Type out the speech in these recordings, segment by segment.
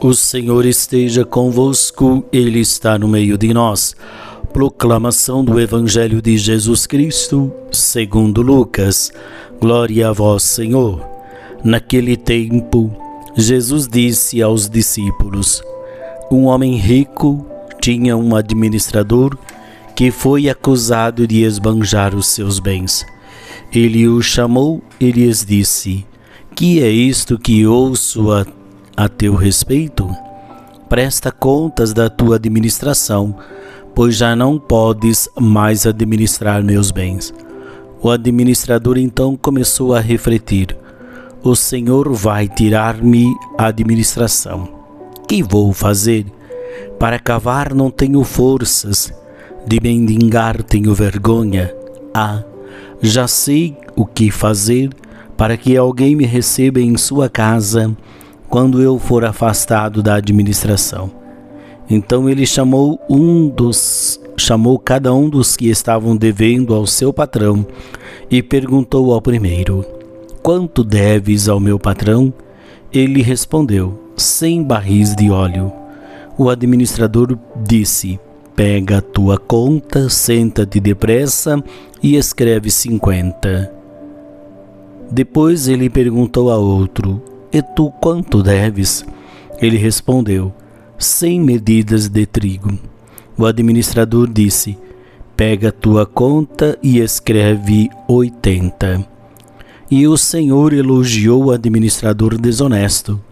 O Senhor esteja convosco, Ele está no meio de nós. Proclamação do Evangelho de Jesus Cristo, segundo Lucas. Glória a vós, Senhor. Naquele tempo, Jesus disse aos discípulos: Um homem rico tinha um administrador que foi acusado de esbanjar os seus bens. Ele o chamou e lhes disse: Que é isto que ouço a a teu respeito? Presta contas da tua administração, pois já não podes mais administrar meus bens. O administrador então começou a refletir: O Senhor vai tirar-me a administração. Que vou fazer? Para cavar não tenho forças, de mendigar tenho vergonha. Ah, já sei o que fazer para que alguém me receba em sua casa quando eu for afastado da administração. Então ele chamou um dos chamou cada um dos que estavam devendo ao seu patrão e perguntou ao primeiro: Quanto deves ao meu patrão? Ele respondeu: Cem barris de óleo. O administrador disse: Pega a tua conta, senta-te depressa e escreve cinquenta. Depois ele perguntou a outro: e tu quanto deves? Ele respondeu: Cem medidas de trigo. O administrador disse: Pega tua conta e escreve oitenta. E o Senhor elogiou o administrador desonesto,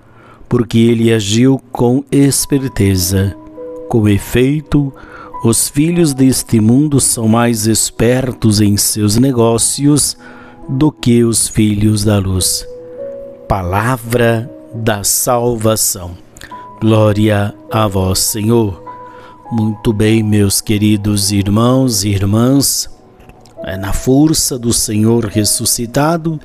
porque ele agiu com esperteza. Com efeito, os filhos deste mundo são mais espertos em seus negócios do que os filhos da luz palavra da salvação. Glória a vós, Senhor. Muito bem, meus queridos irmãos e irmãs, é na força do Senhor ressuscitado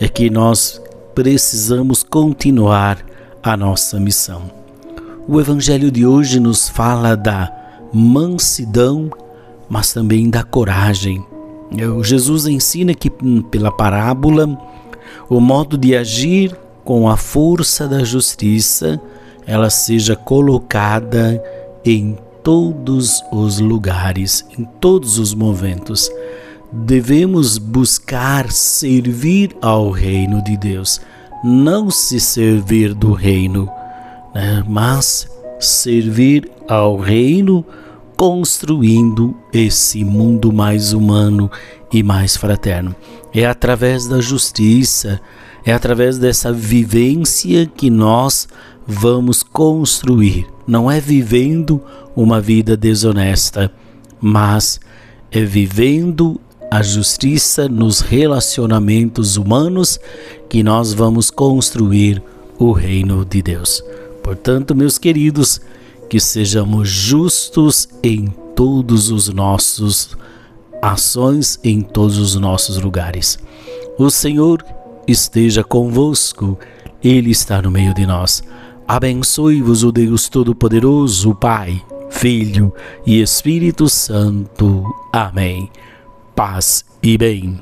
é que nós precisamos continuar a nossa missão. O Evangelho de hoje nos fala da mansidão, mas também da coragem. Jesus ensina que pela parábola o modo de agir com a força da justiça, ela seja colocada em todos os lugares, em todos os momentos. Devemos buscar servir ao reino de Deus, não se servir do reino, né? mas servir ao reino construindo esse mundo mais humano e mais fraterno. É através da justiça, é através dessa vivência que nós vamos construir. Não é vivendo uma vida desonesta, mas é vivendo a justiça nos relacionamentos humanos que nós vamos construir o reino de Deus. Portanto, meus queridos, que sejamos justos em todos os nossos ações em todos os nossos lugares. O Senhor esteja convosco, Ele está no meio de nós. Abençoe-vos o Deus Todo-Poderoso, Pai, Filho e Espírito Santo. Amém. Paz e bem.